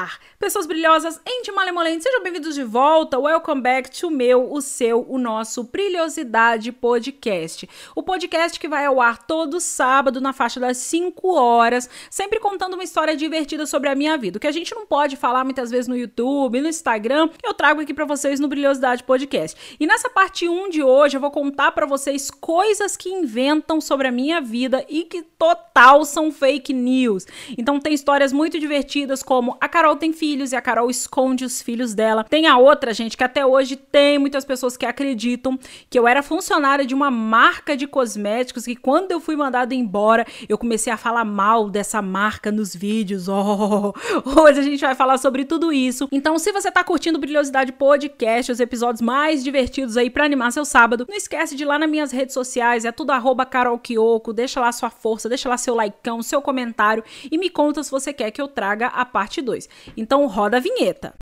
lutar pessoas brilhosas, ente malemolente, sejam bem-vindos de volta. Welcome back to meu, o seu, o nosso Brilhosidade Podcast. O podcast que vai ao ar todo sábado na faixa das 5 horas, sempre contando uma história divertida sobre a minha vida. O que a gente não pode falar muitas vezes no YouTube, no Instagram, eu trago aqui para vocês no Brilhosidade Podcast. E nessa parte 1 de hoje eu vou contar para vocês coisas que inventam sobre a minha vida e que total são fake news. Então tem histórias muito divertidas como a Carol tem filhos e a Carol esconde os filhos dela. Tem a outra, gente, que até hoje tem muitas pessoas que acreditam que eu era funcionária de uma marca de cosméticos que quando eu fui mandada embora, eu comecei a falar mal dessa marca nos vídeos. Oh, hoje a gente vai falar sobre tudo isso. Então, se você tá curtindo Brilhosidade Podcast, os episódios mais divertidos aí para animar seu sábado, não esquece de ir lá nas minhas redes sociais, é tudo arroba deixa lá sua força, deixa lá seu likeão, seu comentário e me conta se você quer que eu traga a parte 2. Então roda a vinheta.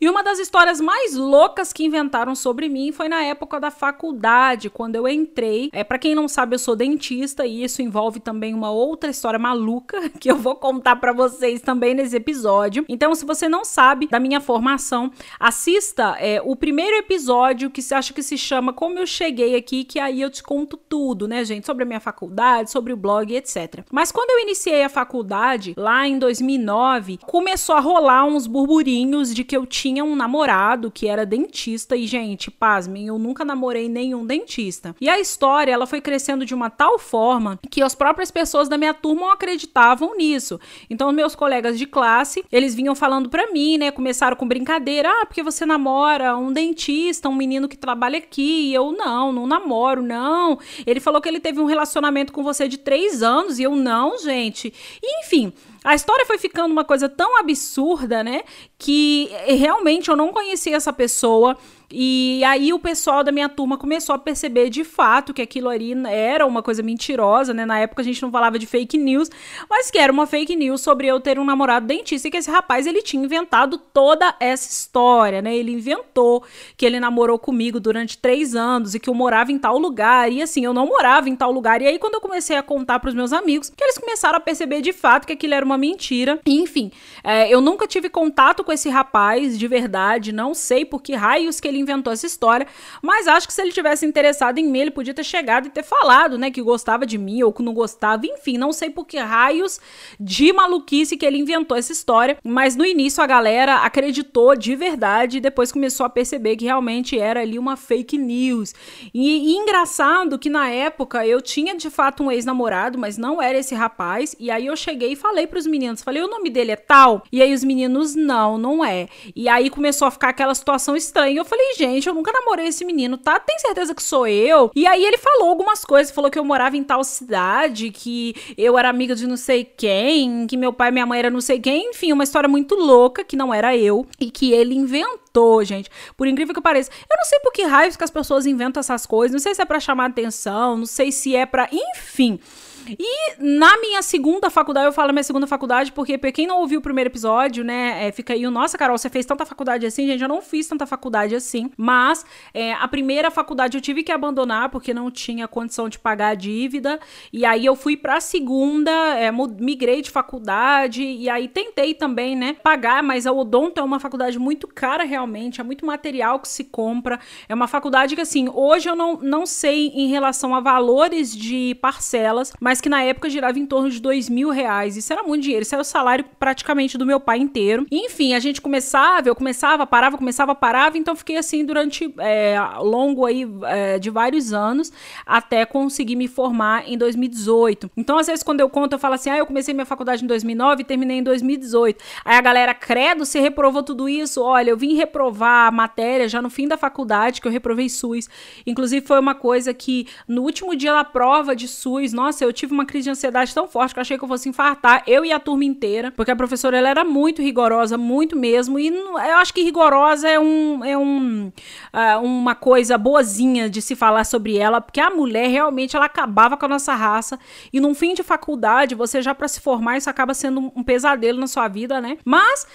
E uma das histórias mais loucas que inventaram sobre mim foi na época da faculdade, quando eu entrei. É, para quem não sabe, eu sou dentista e isso envolve também uma outra história maluca que eu vou contar para vocês também nesse episódio. Então, se você não sabe da minha formação, assista é, o primeiro episódio que se acha que se chama Como eu cheguei aqui, que aí eu te conto tudo, né, gente, sobre a minha faculdade, sobre o blog, etc. Mas quando eu iniciei a faculdade, lá em 2009, começou a rolar uns burburinhos de que eu tinha tinha um namorado que era dentista e, gente, pasmem, eu nunca namorei nenhum dentista. E a história, ela foi crescendo de uma tal forma que as próprias pessoas da minha turma acreditavam nisso. Então, meus colegas de classe, eles vinham falando para mim, né, começaram com brincadeira, ah, porque você namora um dentista, um menino que trabalha aqui, e eu, não, não namoro, não. Ele falou que ele teve um relacionamento com você de três anos, e eu, não, gente. E, enfim, a história foi ficando uma coisa tão absurda, né? Que realmente eu não conhecia essa pessoa. E aí o pessoal da minha turma começou a perceber de fato que aquilo ali era uma coisa mentirosa, né? Na época a gente não falava de fake news, mas que era uma fake news sobre eu ter um namorado dentista e que esse rapaz ele tinha inventado toda essa história, né? Ele inventou que ele namorou comigo durante três anos e que eu morava em tal lugar e assim eu não morava em tal lugar. E aí quando eu comecei a contar para os meus amigos, que eles começaram a perceber de fato que aquilo era uma mentira. Enfim, é, eu nunca tive contato com esse rapaz de verdade, não sei por que raios que ele ele inventou essa história, mas acho que se ele tivesse interessado em mim, ele podia ter chegado e ter falado, né, que gostava de mim ou que não gostava, enfim, não sei por que raios de maluquice que ele inventou essa história, mas no início a galera acreditou de verdade e depois começou a perceber que realmente era ali uma fake news. E, e engraçado que na época eu tinha de fato um ex-namorado, mas não era esse rapaz, e aí eu cheguei e falei para os meninos, falei, o nome dele é tal? E aí os meninos, não, não é. E aí começou a ficar aquela situação estranha. Eu falei, gente, eu nunca namorei esse menino, tá? Tem certeza que sou eu? E aí ele falou algumas coisas, falou que eu morava em tal cidade, que eu era amiga de não sei quem, que meu pai e minha mãe eram não sei quem, enfim, uma história muito louca que não era eu e que ele inventou, gente. Por incrível que pareça. Eu não sei por que raios que as pessoas inventam essas coisas, não sei se é para chamar atenção, não sei se é para, enfim. E na minha segunda faculdade, eu falo minha segunda faculdade porque, pra quem não ouviu o primeiro episódio, né, é, fica aí nossa, Carol, você fez tanta faculdade assim? Gente, eu não fiz tanta faculdade assim, mas é, a primeira faculdade eu tive que abandonar porque não tinha condição de pagar a dívida, e aí eu fui pra segunda, é, migrei de faculdade, e aí tentei também, né, pagar, mas a Odonto é uma faculdade muito cara realmente, é muito material que se compra, é uma faculdade que, assim, hoje eu não, não sei em relação a valores de parcelas, mas mas que na época girava em torno de dois mil reais. Isso era muito dinheiro, isso era o salário praticamente do meu pai inteiro. E, enfim, a gente começava, eu começava, parava, começava, parava, então fiquei assim durante é, longo aí é, de vários anos até conseguir me formar em 2018. Então, às vezes, quando eu conto, eu falo assim: ah, eu comecei minha faculdade em 2009 e terminei em 2018. Aí a galera, credo, você reprovou tudo isso? Olha, eu vim reprovar a matéria já no fim da faculdade, que eu reprovei SUS. Inclusive, foi uma coisa que no último dia da prova de SUS, nossa, eu tive uma crise de ansiedade tão forte que eu achei que eu fosse infartar, eu e a turma inteira, porque a professora ela era muito rigorosa, muito mesmo, e eu acho que rigorosa é um é um uh, uma coisa boazinha de se falar sobre ela, porque a mulher realmente ela acabava com a nossa raça, e num fim de faculdade, você já para se formar, isso acaba sendo um pesadelo na sua vida, né? Mas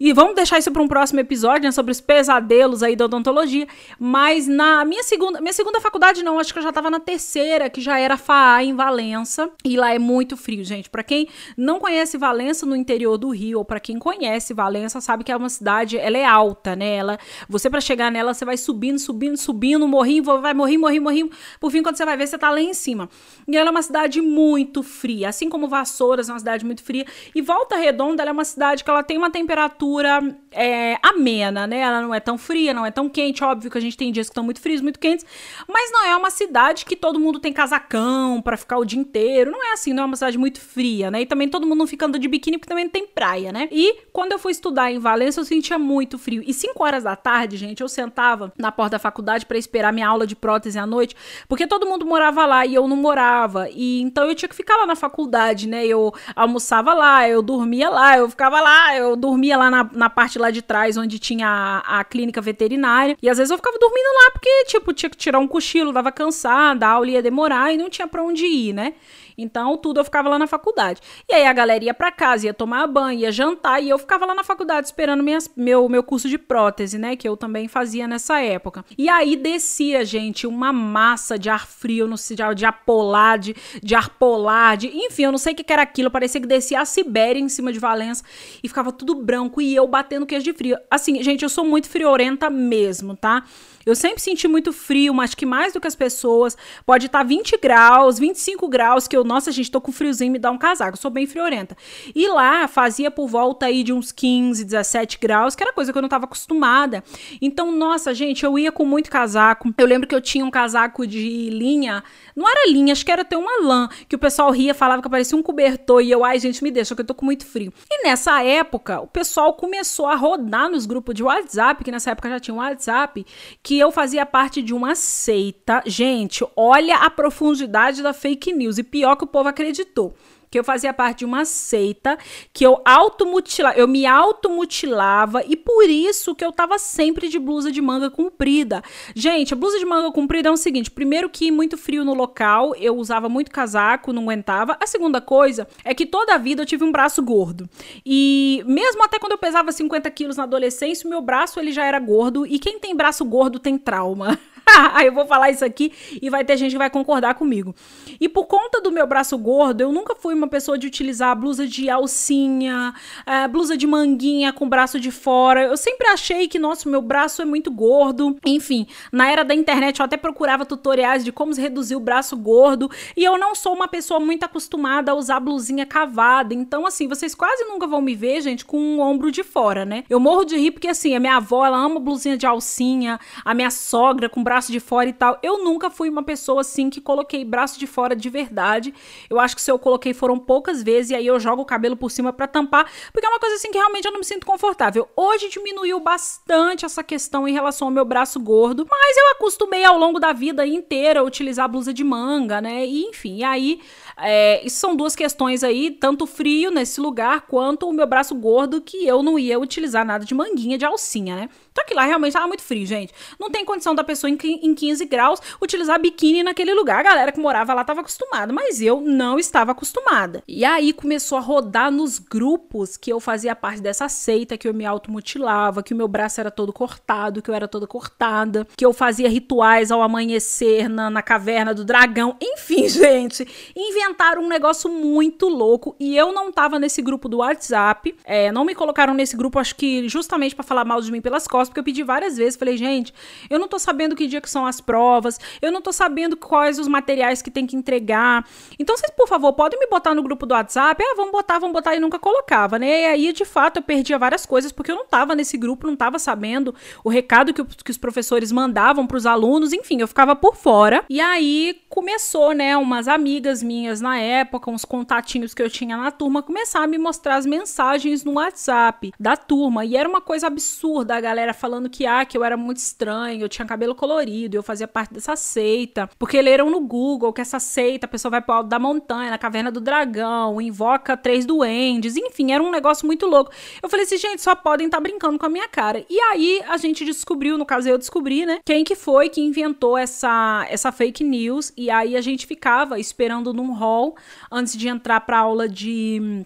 E vamos deixar isso para um próximo episódio, né, sobre os pesadelos aí da odontologia. Mas na minha segunda, minha segunda faculdade não, acho que eu já estava na terceira, que já era FAA em Valença, e lá é muito frio, gente. Para quem não conhece Valença no interior do Rio, ou para quem conhece Valença, sabe que é uma cidade, ela é alta, né? Ela, você para chegar nela, você vai subindo, subindo, subindo, morrendo, vai morrer, morrer, morrer. Por fim, quando você vai ver, você tá lá em cima. E ela é uma cidade muito fria, assim como Vassouras é uma cidade muito fria, e Volta Redonda ela é uma cidade que ela tem uma temperatura stor é, amena, né? Ela não é tão fria, não é tão quente. Óbvio que a gente tem dias que estão muito frios, muito quentes, mas não é uma cidade que todo mundo tem casacão para ficar o dia inteiro. Não é assim, não é uma cidade muito fria, né? E também todo mundo não fica andando de biquíni porque também não tem praia, né? E quando eu fui estudar em Valência, eu sentia muito frio. E 5 horas da tarde, gente, eu sentava na porta da faculdade para esperar minha aula de prótese à noite, porque todo mundo morava lá e eu não morava. E então eu tinha que ficar lá na faculdade, né? Eu almoçava lá, eu dormia lá, eu ficava lá, eu dormia lá na na, parte lá de trás, onde tinha a, a, clínica veterinária. E às vezes eu ficava dormindo lá, porque, tipo, tinha que tirar um cochilo, dava cansada, a aula ia demorar e não tinha pra onde ir, né? Então, tudo eu ficava lá na faculdade. E aí a galera ia para casa, ia tomar banho, ia jantar, e eu ficava lá na faculdade esperando minhas, meu, meu curso de prótese, né? Que eu também fazia nessa época. E aí descia, gente, uma massa de ar frio, não sei, de ar polar, de, de ar polar, de, enfim, eu não sei o que, que era aquilo. Parecia que descia a Sibéria em cima de Valença e ficava tudo branco e eu batendo queijo de frio. Assim, gente, eu sou muito friorenta mesmo, tá? Eu sempre senti muito frio, mas que mais do que as pessoas. Pode estar tá 20 graus, 25 graus, que eu, nossa, gente, tô com friozinho, me dá um casaco. Eu sou bem friorenta. E lá fazia por volta aí de uns 15, 17 graus, que era coisa que eu não estava acostumada. Então, nossa, gente, eu ia com muito casaco. Eu lembro que eu tinha um casaco de linha. Não era linha, acho que era ter uma lã, que o pessoal ria, falava que parecia um cobertor. E eu, ai, gente, me deixa, que eu tô com muito frio. E nessa época, o pessoal começou a rodar nos grupos de WhatsApp, que nessa época já tinha um WhatsApp, que que eu fazia parte de uma seita. Gente, olha a profundidade da fake news. E pior que o povo acreditou que eu fazia parte de uma seita, que eu automutilava, eu me automutilava e por isso que eu tava sempre de blusa de manga comprida. Gente, a blusa de manga comprida é o seguinte, primeiro que muito frio no local, eu usava muito casaco, não aguentava. A segunda coisa é que toda a vida eu tive um braço gordo. E mesmo até quando eu pesava 50 quilos na adolescência, o meu braço ele já era gordo e quem tem braço gordo tem trauma. Eu vou falar isso aqui e vai ter gente que vai concordar comigo. E por conta do meu braço gordo, eu nunca fui uma pessoa de utilizar blusa de alcinha, é, blusa de manguinha com braço de fora. Eu sempre achei que, nossa, meu braço é muito gordo. Enfim, na era da internet eu até procurava tutoriais de como reduzir o braço gordo. E eu não sou uma pessoa muito acostumada a usar blusinha cavada. Então, assim, vocês quase nunca vão me ver, gente, com um ombro de fora, né? Eu morro de rir porque, assim, a minha avó, ela ama blusinha de alcinha, a minha sogra com braço de fora e tal. Eu nunca fui uma pessoa assim que coloquei braço de fora de verdade. Eu acho que se eu coloquei foram poucas vezes e aí eu jogo o cabelo por cima para tampar, porque é uma coisa assim que realmente eu não me sinto confortável. Hoje diminuiu bastante essa questão em relação ao meu braço gordo, mas eu acostumei ao longo da vida inteira a utilizar blusa de manga, né? E enfim, e aí é, isso são duas questões aí, tanto frio nesse lugar quanto o meu braço gordo, que eu não ia utilizar nada de manguinha, de alcinha, né? Só que lá realmente tava muito frio, gente. Não tem condição da pessoa em, em 15 graus utilizar biquíni naquele lugar. A galera que morava lá tava acostumada, mas eu não estava acostumada. E aí começou a rodar nos grupos que eu fazia parte dessa seita, que eu me automutilava, que o meu braço era todo cortado, que eu era toda cortada, que eu fazia rituais ao amanhecer na, na caverna do dragão. Enfim, gente, inventaram um negócio muito louco e eu não tava nesse grupo do WhatsApp. É, não me colocaram nesse grupo, acho que justamente para falar mal de mim pelas costas porque eu pedi várias vezes, falei, gente, eu não tô sabendo que dia que são as provas, eu não tô sabendo quais os materiais que tem que entregar. Então, vocês, por favor, podem me botar no grupo do WhatsApp? Ah, vamos botar, vamos botar, e nunca colocava, né? E aí, de fato, eu perdia várias coisas, porque eu não tava nesse grupo, não tava sabendo o recado que, que os professores mandavam para os alunos, enfim, eu ficava por fora. E aí começou, né, umas amigas minhas na época, uns contatinhos que eu tinha na turma, começar a me mostrar as mensagens no WhatsApp da turma. E era uma coisa absurda a galera galera falando que, ah, que eu era muito estranho, eu tinha cabelo colorido, eu fazia parte dessa seita. Porque leram no Google que essa seita, a pessoa vai pro alto da montanha, na caverna do dragão, invoca três duendes, enfim, era um negócio muito louco. Eu falei assim, gente, só podem estar tá brincando com a minha cara. E aí a gente descobriu, no caso eu descobri, né, quem que foi que inventou essa, essa fake news. E aí a gente ficava esperando num hall antes de entrar pra aula de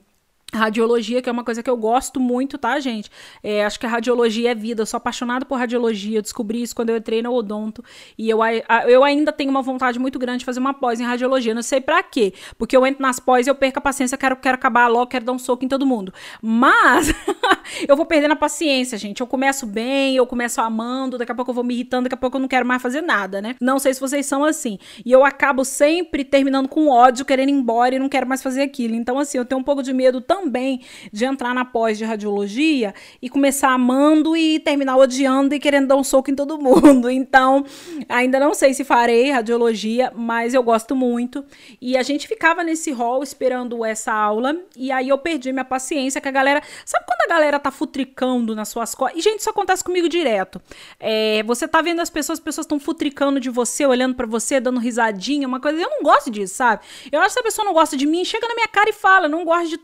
Radiologia, que é uma coisa que eu gosto muito, tá, gente? É, acho que a radiologia é vida. Eu sou apaixonada por radiologia. Eu descobri isso quando eu entrei no odonto. E eu, eu ainda tenho uma vontade muito grande de fazer uma pós em radiologia. Não sei para quê. Porque eu entro nas pós e eu perco a paciência, quero, quero acabar logo, quero dar um soco em todo mundo. Mas eu vou perdendo a paciência, gente. Eu começo bem, eu começo amando, daqui a pouco eu vou me irritando, daqui a pouco eu não quero mais fazer nada, né? Não sei se vocês são assim. E eu acabo sempre terminando com ódio, querendo ir embora e não quero mais fazer aquilo. Então, assim, eu tenho um pouco de medo também também de entrar na pós de radiologia e começar amando e terminar odiando e querendo dar um soco em todo mundo. Então, ainda não sei se farei radiologia, mas eu gosto muito. E a gente ficava nesse hall esperando essa aula e aí eu perdi minha paciência que a galera, sabe quando a galera tá futricando nas suas costas? E gente, isso acontece comigo direto. É, você tá vendo as pessoas, as pessoas estão futricando de você, olhando para você, dando risadinha, uma coisa. Eu não gosto disso, sabe? Eu acho que a pessoa não gosta de mim, chega na minha cara e fala, não gosto de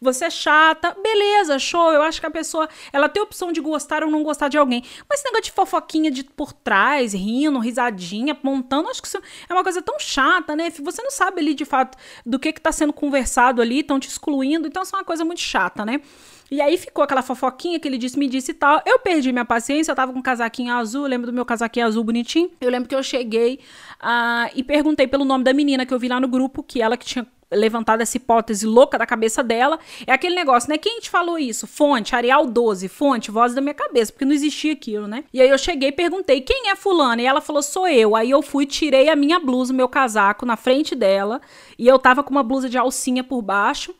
você é chata, beleza, show. Eu acho que a pessoa, ela tem a opção de gostar ou não gostar de alguém. Mas esse negócio de fofoquinha de por trás, rindo, risadinha, apontando, acho que isso é uma coisa tão chata, né? Você não sabe ali de fato do que que tá sendo conversado ali, estão te excluindo, então isso é uma coisa muito chata, né? E aí ficou aquela fofoquinha que ele disse, me disse e tal. Eu perdi minha paciência, eu tava com um casaquinho azul, lembro do meu casaquinho azul bonitinho. Eu lembro que eu cheguei uh, e perguntei pelo nome da menina que eu vi lá no grupo, que ela que tinha levantado essa hipótese louca da cabeça dela. É aquele negócio, né? Quem te falou isso? Fonte, Arial 12, fonte, voz da minha cabeça, porque não existia aquilo, né? E aí eu cheguei e perguntei, quem é fulana? E ela falou, sou eu. Aí eu fui, tirei a minha blusa, meu casaco na frente dela, e eu tava com uma blusa de alcinha por baixo.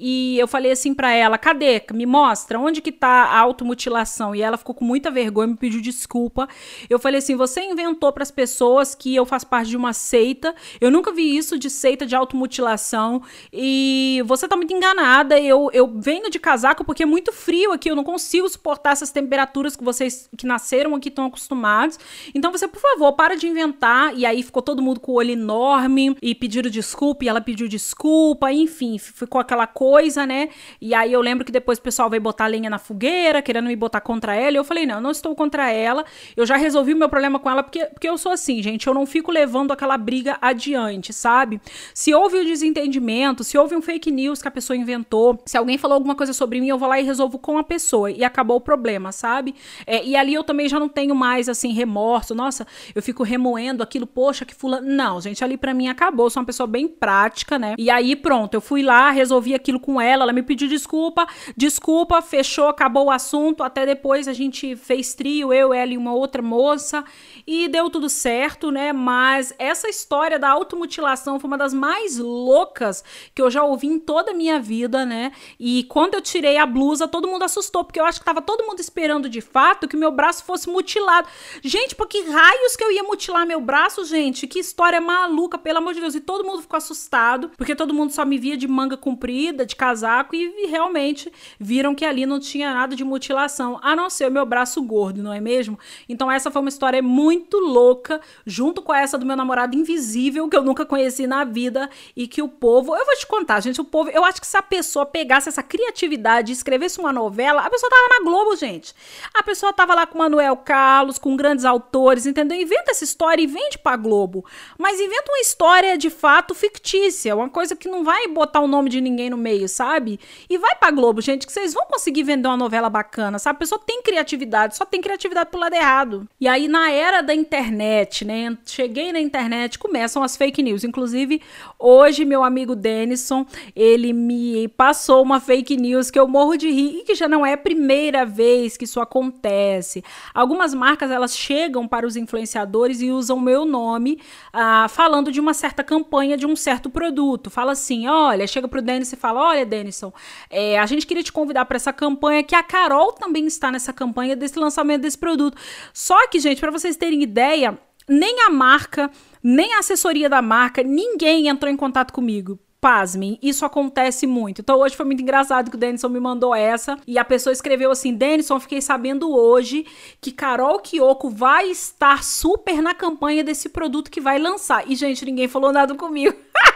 E eu falei assim para ela: cadê? Me mostra, onde que tá a automutilação? E ela ficou com muita vergonha, me pediu desculpa. Eu falei assim: você inventou para as pessoas que eu faço parte de uma seita. Eu nunca vi isso de seita de automutilação. E você tá muito enganada. Eu, eu venho de casaco porque é muito frio aqui. Eu não consigo suportar essas temperaturas que vocês que nasceram aqui estão acostumados. Então você, por favor, para de inventar. E aí ficou todo mundo com o olho enorme e pediram desculpa. E ela pediu desculpa. Enfim, ficou aquela coisa coisa, né? E aí eu lembro que depois o pessoal veio botar lenha na fogueira, querendo me botar contra ela. E eu falei, não, eu não estou contra ela. Eu já resolvi o meu problema com ela, porque, porque eu sou assim, gente. Eu não fico levando aquela briga adiante, sabe? Se houve um desentendimento, se houve um fake news que a pessoa inventou, se alguém falou alguma coisa sobre mim, eu vou lá e resolvo com a pessoa. E acabou o problema, sabe? É, e ali eu também já não tenho mais, assim, remorso. Nossa, eu fico remoendo aquilo, poxa, que fulano. Não, gente, ali para mim acabou. Eu sou uma pessoa bem prática, né? E aí pronto, eu fui lá, resolvi aquilo com ela, ela me pediu desculpa, desculpa, fechou, acabou o assunto. Até depois a gente fez trio, eu, ela e uma outra moça, e deu tudo certo, né? Mas essa história da automutilação foi uma das mais loucas que eu já ouvi em toda a minha vida, né? E quando eu tirei a blusa, todo mundo assustou, porque eu acho que tava todo mundo esperando de fato que meu braço fosse mutilado. Gente, por que raios que eu ia mutilar meu braço, gente? Que história maluca, pelo amor de Deus. E todo mundo ficou assustado, porque todo mundo só me via de manga comprida, de casaco e, realmente viram que ali não tinha nada de mutilação, a não ser o meu braço gordo, não é mesmo? Então essa foi uma história muito louca, junto com essa do meu namorado invisível que eu nunca conheci na vida e que o povo, eu vou te contar, gente, o povo, eu acho que se a pessoa pegasse essa criatividade e escrevesse uma novela, a pessoa tava na Globo, gente. A pessoa tava lá com Manuel Carlos, com grandes autores, entendeu? Inventa essa história e vende pra Globo. Mas inventa uma história de fato fictícia, uma coisa que não vai botar o nome de ninguém no meio, sabe? E vai pra Globo, gente, que vocês vão conseguir vender uma novela bacana, sabe? A pessoa tem criatividade, só tem criatividade pro lado errado. E aí, na era da internet, né? Cheguei na internet, começam as fake news. Inclusive, hoje, meu amigo Denison, ele me passou uma fake news que eu morro de rir e que já não é a primeira vez que isso acontece. Algumas marcas, elas chegam para os influenciadores e usam meu nome ah, falando de uma certa campanha de um certo produto. Fala assim, olha, chega pro Denison e fala, olha, Denison, é, a gente queria te convidar para essa campanha, que a Carol também está nessa campanha desse lançamento desse produto. Só que, gente, para vocês terem ideia, nem a marca, nem a assessoria da marca, ninguém entrou em contato comigo. Pasmem, isso acontece muito. Então hoje foi muito engraçado que o Denison me mandou essa e a pessoa escreveu assim: Denison, fiquei sabendo hoje que Carol Kyoko vai estar super na campanha desse produto que vai lançar. E, gente, ninguém falou nada comigo.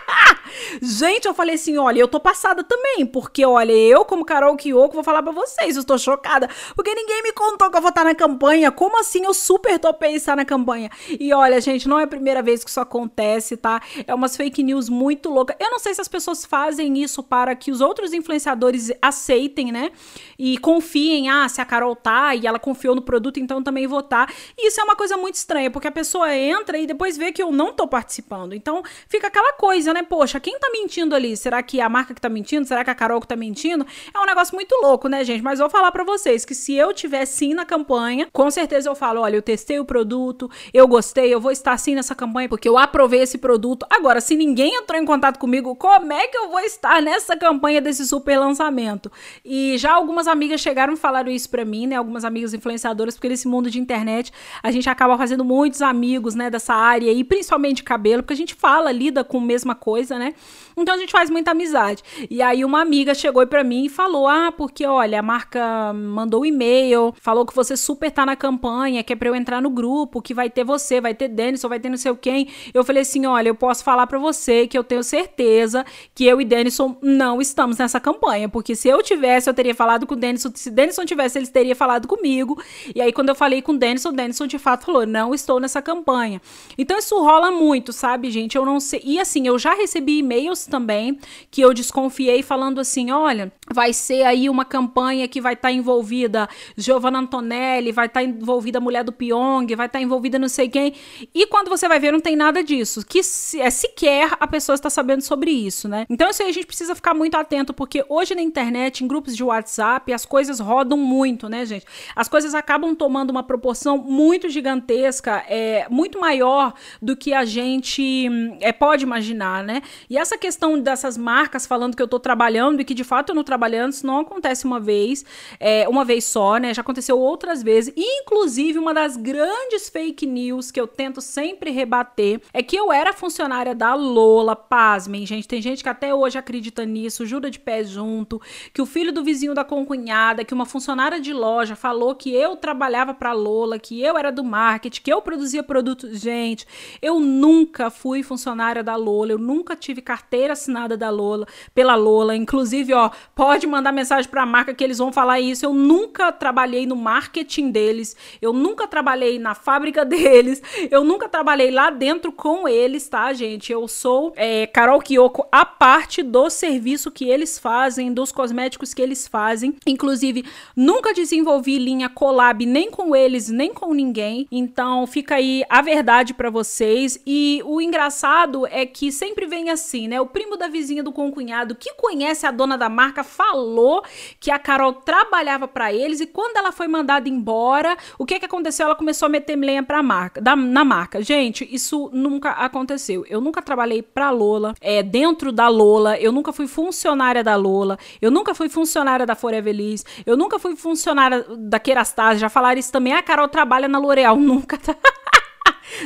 Gente, eu falei assim: olha, eu tô passada também, porque olha, eu, como Carol Kiyoko, vou falar pra vocês, eu estou chocada, porque ninguém me contou que eu vou estar na campanha. Como assim eu super topei estar na campanha? E olha, gente, não é a primeira vez que isso acontece, tá? É umas fake news muito loucas. Eu não sei se as pessoas fazem isso para que os outros influenciadores aceitem, né? E confiem, ah, se a Carol tá e ela confiou no produto, então também vou tá. E isso é uma coisa muito estranha, porque a pessoa entra e depois vê que eu não tô participando. Então fica aquela coisa, né? Poxa, quem tá mentindo ali? Será que a marca que tá mentindo? Será que a Carol que tá mentindo? É um negócio muito louco, né, gente? Mas vou falar para vocês que se eu tiver sim na campanha, com certeza eu falo, olha, eu testei o produto, eu gostei, eu vou estar sim nessa campanha porque eu aprovei esse produto. Agora, se ninguém entrou em contato comigo, como é que eu vou estar nessa campanha desse super lançamento? E já algumas amigas chegaram e falaram isso para mim, né? Algumas amigas influenciadoras, porque nesse mundo de internet a gente acaba fazendo muitos amigos, né, dessa área e principalmente cabelo, porque a gente fala, lida com a mesma coisa, né? Então a gente faz muita amizade. E aí uma amiga chegou para mim e falou: "Ah, porque olha, a marca mandou um e-mail, falou que você super tá na campanha, que é para eu entrar no grupo, que vai ter você, vai ter Denison, vai ter não sei quem". Eu falei assim: "Olha, eu posso falar para você que eu tenho certeza que eu e Denison não estamos nessa campanha, porque se eu tivesse, eu teria falado com o Denison, se Denison tivesse, ele teria falado comigo. E aí quando eu falei com o Denison, o Denison de fato falou: "Não estou nessa campanha". Então isso rola muito, sabe, gente? Eu não sei. E assim, eu já recebi e-mails também que eu desconfiei falando assim: "Olha, vai ser aí uma campanha que vai estar tá envolvida Giovanna Antonelli, vai estar tá envolvida a mulher do Pyong, vai estar tá envolvida não sei quem". E quando você vai ver, não tem nada disso. Que se, é sequer a pessoa está sabendo sobre isso, né? Então isso aí a gente precisa ficar muito atento, porque hoje na internet, em grupos de WhatsApp, as coisas rodam muito, né, gente? As coisas acabam tomando uma proporção muito gigantesca, é muito maior do que a gente é, pode imaginar, né? E essa questão dessas marcas falando que eu tô trabalhando e que de fato eu não trabalhando, isso não acontece uma vez, é, uma vez só, né? Já aconteceu outras vezes. Inclusive, uma das grandes fake news que eu tento sempre rebater é que eu era funcionária da Lola, pasmem, gente. Tem gente que até hoje acredita nisso, jura de pé junto, que o filho do vizinho da concunhada, que uma funcionária de loja falou que eu trabalhava para Lola, que eu era do marketing, que eu produzia produtos. Gente, eu nunca fui funcionária da Lola, eu nunca tive carteira assinada da Lola, pela Lola. Inclusive, ó, pode mandar mensagem para a marca que eles vão falar isso. Eu nunca trabalhei no marketing deles, eu nunca trabalhei na fábrica deles, eu nunca trabalhei lá dentro com eles, tá, gente? Eu sou é, Carol Kiyoko a parte do serviço que eles fazem, dos cosméticos que eles fazem. Inclusive, nunca desenvolvi linha collab nem com eles, nem com ninguém. Então, fica aí a verdade para vocês. E o engraçado é que sempre vem assim, né? O primo da vizinha do concunhado que conhece a dona da marca falou que a Carol trabalhava para eles e quando ela foi mandada embora, o que que aconteceu? Ela começou a meter lenha para marca, da, na marca. Gente, isso nunca aconteceu. Eu nunca trabalhei para Lola, é dentro da Lola, eu nunca fui funcionária da Lola, eu nunca fui funcionária da Forever Liz, eu nunca fui funcionária da Kerastase, já falaram isso também. A Carol trabalha na L'Oréal, nunca.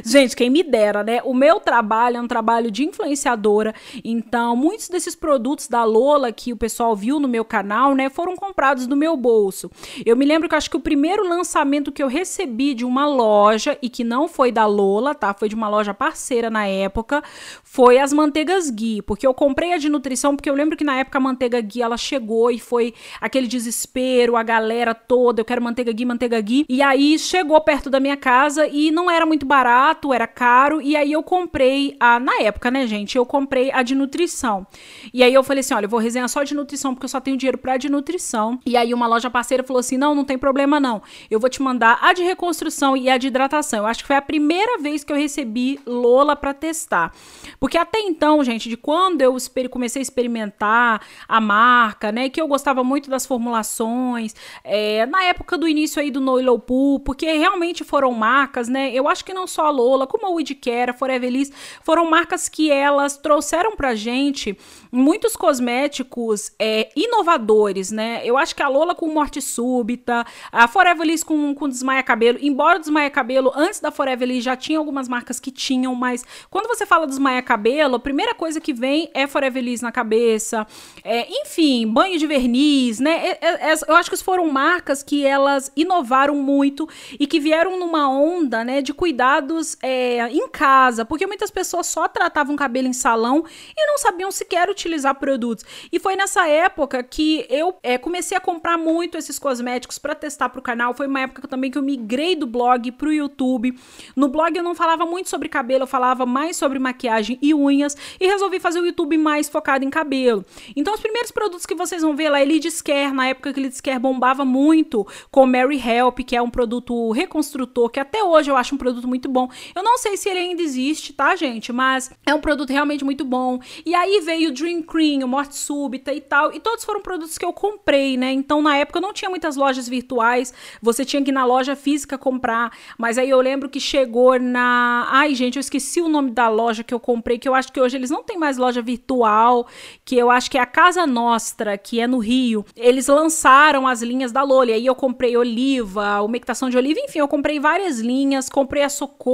Gente, quem me dera, né? O meu trabalho é um trabalho de influenciadora, então muitos desses produtos da Lola que o pessoal viu no meu canal, né, foram comprados do meu bolso. Eu me lembro que acho que o primeiro lançamento que eu recebi de uma loja e que não foi da Lola, tá? Foi de uma loja parceira na época, foi as manteigas Gui, porque eu comprei a de nutrição porque eu lembro que na época a manteiga Gui ela chegou e foi aquele desespero, a galera toda, eu quero manteiga Gui, manteiga Gui. E aí chegou perto da minha casa e não era muito barato barato, era caro, e aí eu comprei a, na época, né, gente, eu comprei a de nutrição. E aí eu falei assim, olha, eu vou resenhar só de nutrição, porque eu só tenho dinheiro pra de nutrição. E aí uma loja parceira falou assim, não, não tem problema não, eu vou te mandar a de reconstrução e a de hidratação. Eu acho que foi a primeira vez que eu recebi Lola para testar. Porque até então, gente, de quando eu comecei a experimentar a marca, né, que eu gostava muito das formulações, é, na época do início aí do No Low Pool, porque realmente foram marcas, né, eu acho que não só a Lola, como a Weedcare, a Forever Liss, foram marcas que elas trouxeram pra gente muitos cosméticos é, inovadores, né? Eu acho que a Lola com morte súbita, a Forever Liss com, com desmaia cabelo, embora o desmaia cabelo, antes da Forever Liss já tinha algumas marcas que tinham, mas quando você fala desmaia cabelo, a primeira coisa que vem é Forever Liss na cabeça, é, enfim, banho de verniz, né? É, é, é eu acho que foram marcas que elas inovaram muito e que vieram numa onda, né, de cuidado é, em casa, porque muitas pessoas só tratavam cabelo em salão e não sabiam sequer utilizar produtos. E foi nessa época que eu é, comecei a comprar muito esses cosméticos para testar para o canal. Foi uma época também que eu migrei do blog para o YouTube. No blog eu não falava muito sobre cabelo, eu falava mais sobre maquiagem e unhas e resolvi fazer o YouTube mais focado em cabelo. Então os primeiros produtos que vocês vão ver lá, Elides Care, na época que Elides Care bombava muito, com Mary Help, que é um produto reconstrutor, que até hoje eu acho um produto muito bom. Eu não sei se ele ainda existe, tá, gente? Mas é um produto realmente muito bom. E aí veio o Dream Cream, o Morte Súbita e tal, e todos foram produtos que eu comprei, né? Então na época não tinha muitas lojas virtuais, você tinha que ir na loja física comprar, mas aí eu lembro que chegou na. Ai, gente, eu esqueci o nome da loja que eu comprei, que eu acho que hoje eles não têm mais loja virtual, que eu acho que é a Casa Nostra, que é no Rio. Eles lançaram as linhas da Lola, e aí eu comprei oliva, umectação de oliva, enfim, eu comprei várias linhas, comprei a Socorro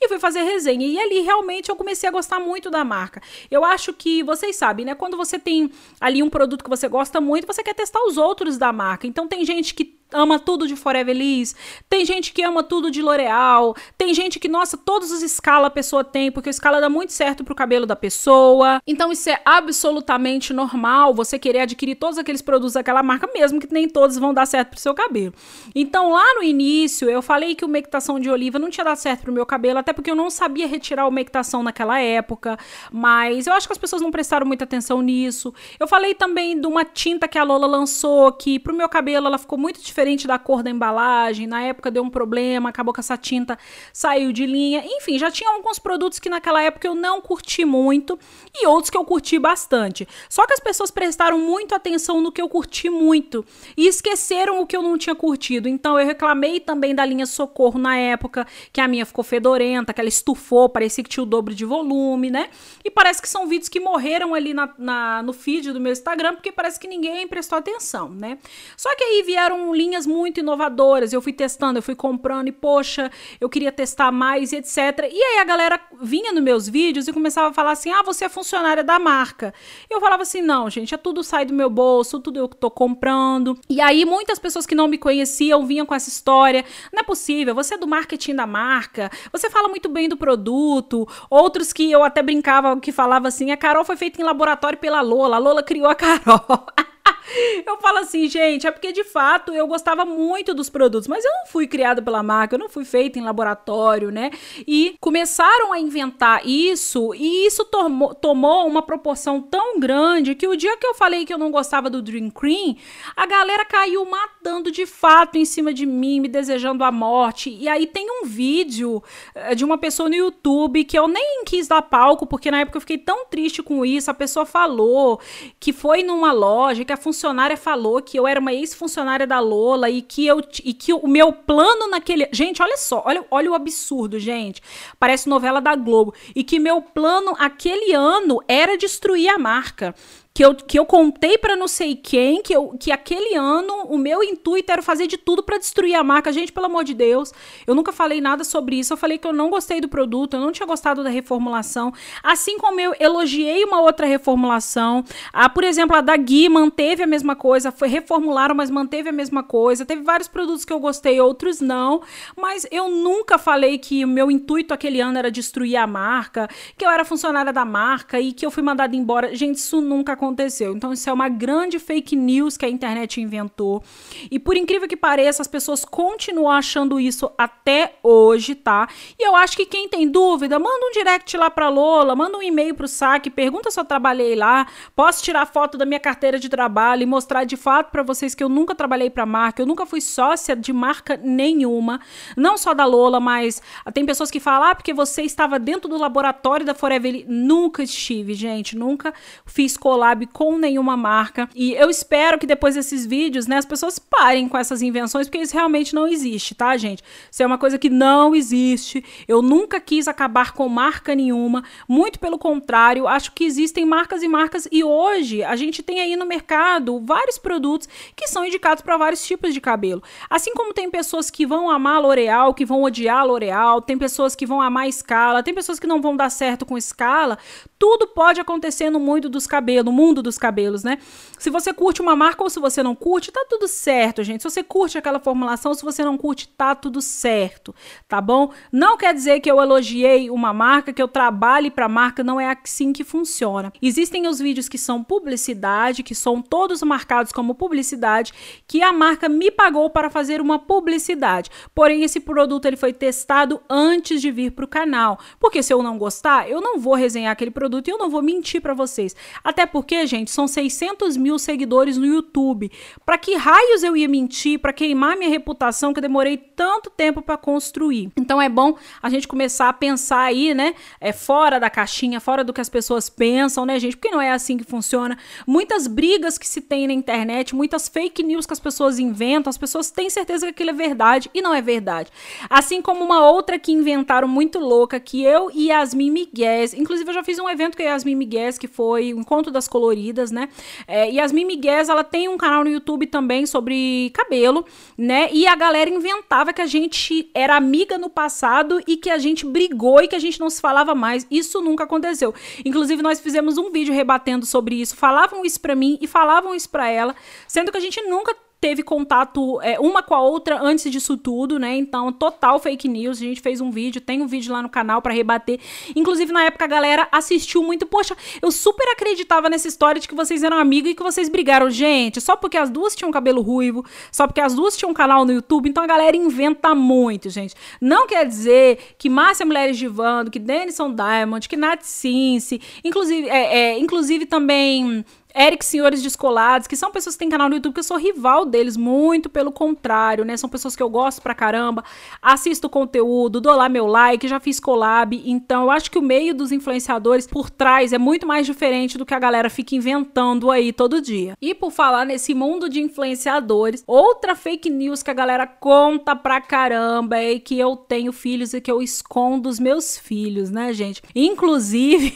e fui fazer resenha. E ali realmente eu comecei a gostar muito da marca. Eu acho que vocês sabem, né? Quando você tem ali um produto que você gosta muito, você quer testar os outros da marca. Então tem gente que ama tudo de Forever Liss, tem gente que ama tudo de L'Oreal, tem gente que, nossa, todos os escala a pessoa tem, porque o escala dá muito certo pro cabelo da pessoa. Então isso é absolutamente normal, você querer adquirir todos aqueles produtos daquela marca, mesmo que nem todos vão dar certo pro seu cabelo. Então lá no início, eu falei que o umectação de oliva não tinha dado certo pro meu cabelo, até porque eu não sabia retirar a umectação naquela época, mas eu acho que as pessoas não prestaram muita atenção nisso. Eu falei também de uma tinta que a Lola lançou, que pro meu cabelo ela ficou muito diferente diferente da cor da embalagem. Na época deu um problema, acabou que essa tinta saiu de linha. Enfim, já tinha alguns produtos que naquela época eu não curti muito e outros que eu curti bastante. Só que as pessoas prestaram muito atenção no que eu curti muito e esqueceram o que eu não tinha curtido. Então eu reclamei também da linha Socorro na época, que a minha ficou fedorenta, que ela estufou, parecia que tinha o dobro de volume, né? E parece que são vídeos que morreram ali na, na no feed do meu Instagram, porque parece que ninguém prestou atenção, né? Só que aí vieram linhas muito inovadoras. Eu fui testando, eu fui comprando e, poxa, eu queria testar mais e etc. E aí a galera vinha nos meus vídeos e começava a falar assim: ah, você é funcionária da marca. Eu falava assim: não, gente, é tudo sai do meu bolso, tudo eu tô comprando. E aí muitas pessoas que não me conheciam vinham com essa história: não é possível, você é do marketing da marca, você fala muito bem do produto. Outros que eu até brincava, que falava assim: a Carol foi feita em laboratório pela Lola, a Lola criou a Carol. eu falo assim, gente, é porque de fato eu gostava muito dos produtos, mas eu não fui criada pela marca, eu não fui feita em laboratório, né? E começaram a inventar isso, e isso tomou, tomou uma proporção tão grande que o dia que eu falei que eu não gostava do Dream Cream, a galera caiu matando de fato em cima de mim, me desejando a morte. E aí tem um vídeo eh, de uma pessoa no YouTube que eu nem quis dar palco, porque na época eu fiquei tão triste com isso. A pessoa falou que foi numa loja, que a funcionária falou que eu era uma ex-funcionária da Lola e que, eu, e que o meu plano naquele. Gente, olha só, olha, olha o absurdo, gente. Parece novela da Globo. E que meu plano aquele ano era destruir a marca que eu, que eu contei para não sei quem, que, eu, que aquele ano o meu intuito era fazer de tudo para destruir a marca. Gente, pelo amor de Deus, eu nunca falei nada sobre isso. Eu falei que eu não gostei do produto, eu não tinha gostado da reformulação. Assim como eu elogiei uma outra reformulação. A, por exemplo, a da Gui manteve a mesma coisa, foi reformularam, mas manteve a mesma coisa. Teve vários produtos que eu gostei, outros não. Mas eu nunca falei que o meu intuito aquele ano era destruir a marca, que eu era funcionária da marca e que eu fui mandada embora. Gente, isso nunca aconteceu aconteceu. Então, isso é uma grande fake news que a internet inventou. E por incrível que pareça, as pessoas continuam achando isso até hoje, tá? E eu acho que quem tem dúvida, manda um direct lá pra Lola, manda um e-mail pro saque, pergunta se eu trabalhei lá, posso tirar foto da minha carteira de trabalho e mostrar de fato para vocês que eu nunca trabalhei para marca, eu nunca fui sócia de marca nenhuma, não só da Lola, mas tem pessoas que falam, ah, porque você estava dentro do laboratório da Forever. Nunca estive, gente, nunca fiz collab collab com nenhuma marca. E eu espero que depois desses vídeos, né, as pessoas parem com essas invenções, porque isso realmente não existe, tá, gente? Isso é uma coisa que não existe. Eu nunca quis acabar com marca nenhuma. Muito pelo contrário, acho que existem marcas e marcas. E hoje a gente tem aí no mercado vários produtos que são indicados para vários tipos de cabelo. Assim como tem pessoas que vão amar L'Oreal, que vão odiar L'Oreal, tem pessoas que vão amar escala, tem pessoas que não vão dar certo com escala. Tudo pode acontecer no mundo dos cabelos mundo dos cabelos, né? Se você curte uma marca ou se você não curte, tá tudo certo, gente. Se você curte aquela formulação, se você não curte, tá tudo certo, tá bom? Não quer dizer que eu elogiei uma marca, que eu trabalhe para marca, não é assim que funciona. Existem os vídeos que são publicidade, que são todos marcados como publicidade, que a marca me pagou para fazer uma publicidade. Porém, esse produto ele foi testado antes de vir para o canal. Porque se eu não gostar, eu não vou resenhar aquele produto e eu não vou mentir para vocês. Até porque, gente, são 600 mil seguidores no YouTube. Para que raios eu ia mentir, para queimar minha reputação que eu demorei tanto tempo para construir? Então é bom a gente começar a pensar aí, né? É fora da caixinha, fora do que as pessoas pensam, né, gente? Porque não é assim que funciona. Muitas brigas que se tem na internet, muitas fake news que as pessoas inventam, as pessoas têm certeza que aquilo é verdade e não é verdade. Assim como uma outra que inventaram muito louca, que eu e Yasmin Miguel, inclusive eu já fiz um evento com a Yasmin Miguel, que foi o Encontro das Coloridas, né? É, Yasmin Miguel, ela tem um canal no YouTube também sobre cabelo, né? E a galera inventava que a gente era amiga no passado e que a gente brigou e que a gente não se falava mais. Isso nunca aconteceu. Inclusive, nós fizemos um vídeo rebatendo sobre isso. Falavam isso pra mim e falavam isso pra ela, sendo que a gente nunca teve contato é, uma com a outra antes disso tudo, né? Então, total fake news. A gente fez um vídeo, tem um vídeo lá no canal para rebater. Inclusive, na época, a galera assistiu muito. Poxa, eu super acreditava nessa história de que vocês eram amigas e que vocês brigaram. Gente, só porque as duas tinham cabelo ruivo, só porque as duas tinham um canal no YouTube. Então, a galera inventa muito, gente. Não quer dizer que Márcia Mulheres Divando, que Denison Diamond, que Nat Cincy, inclusive, é, é, inclusive também Eric Senhores Descolados, que são pessoas que têm canal no YouTube, que eu sou rival deles, muito pelo contrário, né? São pessoas que eu gosto pra caramba, assisto o conteúdo, dou lá meu like, já fiz collab, então eu acho que o meio dos influenciadores por trás é muito mais diferente do que a galera fica inventando aí todo dia. E por falar nesse mundo de influenciadores, outra fake news que a galera conta pra caramba é que eu tenho filhos e que eu escondo os meus filhos, né, gente? Inclusive,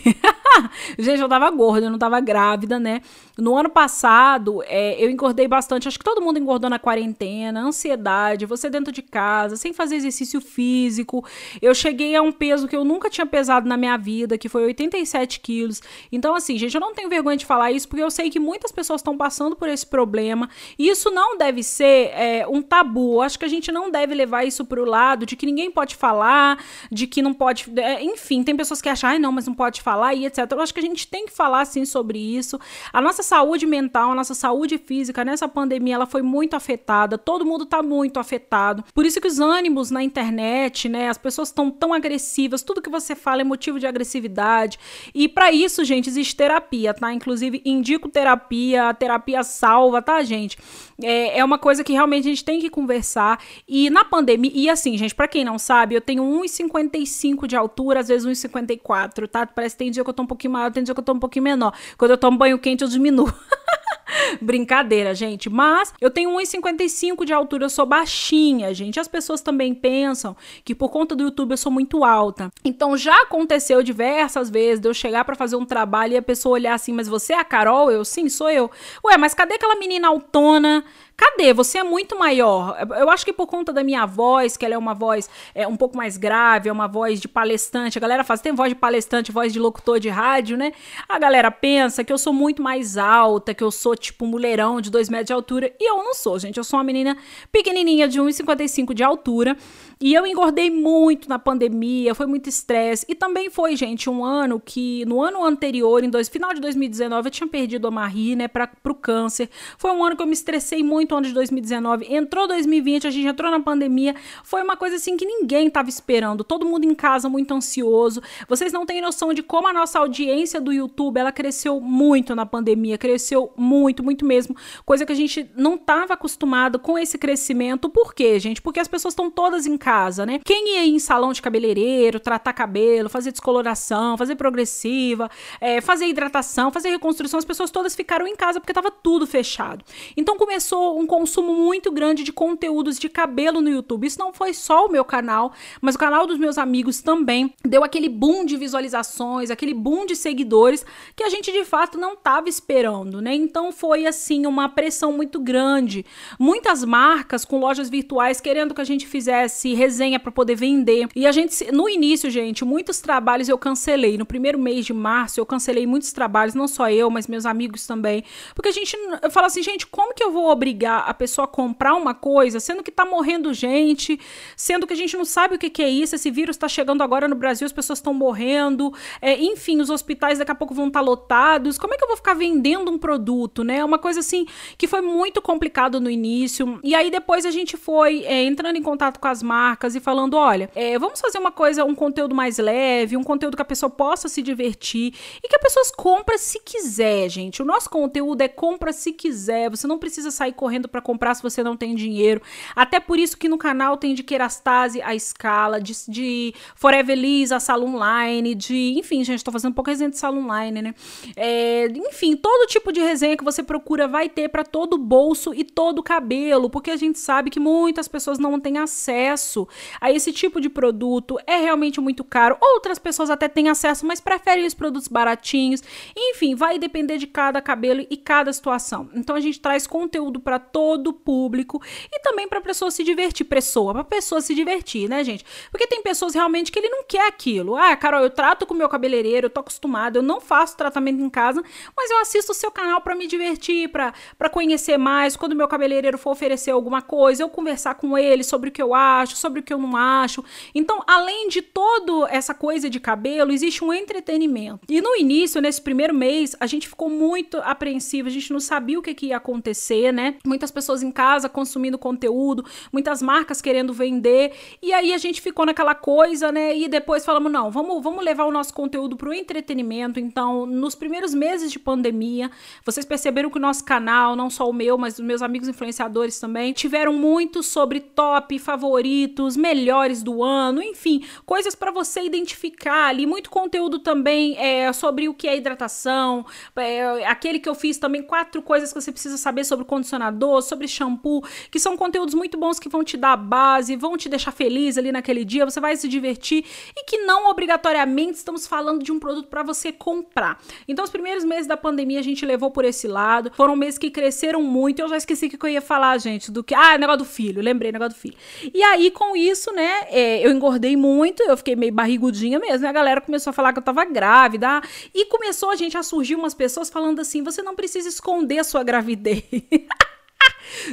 gente, eu tava gorda, eu não tava grávida, né? No ano passado, é, eu engordei bastante. Acho que todo mundo engordou na quarentena, ansiedade, você dentro de casa, sem fazer exercício físico. Eu cheguei a um peso que eu nunca tinha pesado na minha vida, que foi 87 quilos. Então, assim, gente, eu não tenho vergonha de falar isso, porque eu sei que muitas pessoas estão passando por esse problema. E isso não deve ser é, um tabu. Eu acho que a gente não deve levar isso pro lado de que ninguém pode falar, de que não pode. É, enfim, tem pessoas que acham, ai, não, mas não pode falar e etc. Eu acho que a gente tem que falar, sim, sobre isso. A nossa saúde mental, a nossa saúde física nessa pandemia, ela foi muito afetada. Todo mundo tá muito afetado. Por isso que os ânimos na internet, né, as pessoas estão tão agressivas, tudo que você fala é motivo de agressividade. E para isso, gente, existe terapia, tá? Inclusive, indico terapia, a terapia salva, tá, gente? É, é uma coisa que realmente a gente tem que conversar. E na pandemia, e assim, gente, para quem não sabe, eu tenho 1,55 de altura, às vezes 1,54, tá? Parece que tem dia que eu tô um pouquinho maior, tem dia que eu tô um pouquinho menor. Quando eu tomo banho quente, eu diminuo. Brincadeira, gente. Mas eu tenho 1,55 de altura, eu sou baixinha, gente. As pessoas também pensam que por conta do YouTube eu sou muito alta. Então já aconteceu diversas vezes de eu chegar para fazer um trabalho e a pessoa olhar assim, mas você é a Carol? Eu, sim, sou eu. Ué, mas cadê aquela menina autona Cadê? Você é muito maior. Eu acho que por conta da minha voz, que ela é uma voz é, um pouco mais grave, é uma voz de palestrante. A galera faz, tem voz de palestrante, voz de locutor de rádio, né? A galera pensa que eu sou muito mais alta, que eu sou tipo mulherão de 2 metros de altura. E eu não sou, gente. Eu sou uma menina pequenininha de 1,55 de altura. E eu engordei muito na pandemia, foi muito estresse. E também foi, gente, um ano que, no ano anterior, em dois, final de 2019, eu tinha perdido a Marie, né, para pro câncer. Foi um ano que eu me estressei muito, ano de 2019. Entrou 2020, a gente entrou na pandemia. Foi uma coisa assim que ninguém tava esperando. Todo mundo em casa muito ansioso. Vocês não têm noção de como a nossa audiência do YouTube, ela cresceu muito na pandemia. Cresceu muito, muito mesmo. Coisa que a gente não tava acostumado com esse crescimento. Por quê, gente? Porque as pessoas estão todas em casa casa, né? Quem ia em salão de cabeleireiro, tratar cabelo, fazer descoloração, fazer progressiva, é, fazer hidratação, fazer reconstrução, as pessoas todas ficaram em casa porque estava tudo fechado. Então começou um consumo muito grande de conteúdos de cabelo no YouTube. Isso não foi só o meu canal, mas o canal dos meus amigos também deu aquele boom de visualizações, aquele boom de seguidores que a gente de fato não estava esperando, né? Então foi assim uma pressão muito grande. Muitas marcas com lojas virtuais querendo que a gente fizesse resenha para poder vender. E a gente no início, gente, muitos trabalhos eu cancelei. No primeiro mês de março eu cancelei muitos trabalhos, não só eu, mas meus amigos também, porque a gente eu falo assim, gente, como que eu vou obrigar a pessoa a comprar uma coisa, sendo que tá morrendo gente, sendo que a gente não sabe o que, que é isso, esse vírus está chegando agora no Brasil, as pessoas estão morrendo, é, enfim, os hospitais daqui a pouco vão estar tá lotados. Como é que eu vou ficar vendendo um produto, né? Uma coisa assim que foi muito complicado no início. E aí depois a gente foi é, entrando em contato com as marcas e falando: olha, é, vamos fazer uma coisa, um conteúdo mais leve, um conteúdo que a pessoa possa se divertir e que a pessoa compra se quiser, gente. O nosso conteúdo é compra se quiser. Você não precisa sair correndo para comprar se você não tem dinheiro. Até por isso que no canal tem de Kerastase a escala, de, de Forever Liz a sala online, de. Enfim, gente, tô fazendo um pouco resenha de sala online, né? É, enfim, todo tipo de resenha que você procura vai ter para todo bolso e todo cabelo, porque a gente sabe que muitas pessoas não têm acesso a esse tipo de produto. É realmente muito caro. Outras pessoas até têm acesso, mas preferem os produtos baratinhos. Enfim, vai depender de cada cabelo e cada situação. Então a gente traz conteúdo para todo público e também para pessoa se divertir, pessoa, para pessoa se divertir, né, gente? Porque tem pessoas realmente que ele não quer aquilo. Ah, Carol, eu trato com meu cabeleireiro, eu tô acostumada, eu não faço tratamento em casa, mas eu assisto o seu canal para me divertir, para conhecer mais, quando meu cabeleireiro for oferecer alguma coisa, eu conversar com ele sobre o que eu acho, sobre o que eu não acho. Então, além de toda essa coisa de cabelo, existe um entretenimento. E no início, nesse primeiro mês, a gente ficou muito apreensivo, a gente não sabia o que, que ia acontecer, né? Muitas pessoas em casa consumindo conteúdo, muitas marcas querendo vender, e aí a gente ficou naquela coisa, né? E depois falamos, não, vamos, vamos levar o nosso conteúdo para o entretenimento. Então, nos primeiros meses de pandemia, vocês perceberam que o nosso canal, não só o meu, mas os meus amigos influenciadores também, tiveram muito sobre top, favoritos, melhores do ano, enfim, coisas para você identificar ali, muito conteúdo também é, sobre o que é hidratação, é, aquele que eu fiz também, quatro coisas que você precisa saber sobre condicionador, sobre shampoo, que são conteúdos muito bons que vão te dar base, vão te deixar feliz ali naquele dia, você vai se divertir e que não obrigatoriamente estamos falando de um produto para você comprar. Então, os primeiros meses da pandemia a gente levou por esse lado, foram meses que cresceram muito. Eu já esqueci o que eu ia falar, gente, do que. Ah, negócio do filho, lembrei, negócio do filho. E aí, com isso, né, é, eu engordei muito, eu fiquei meio barrigudinha mesmo, a galera começou a falar que eu tava grávida, e começou a gente a surgir umas pessoas falando assim: você não precisa esconder a sua gravidez.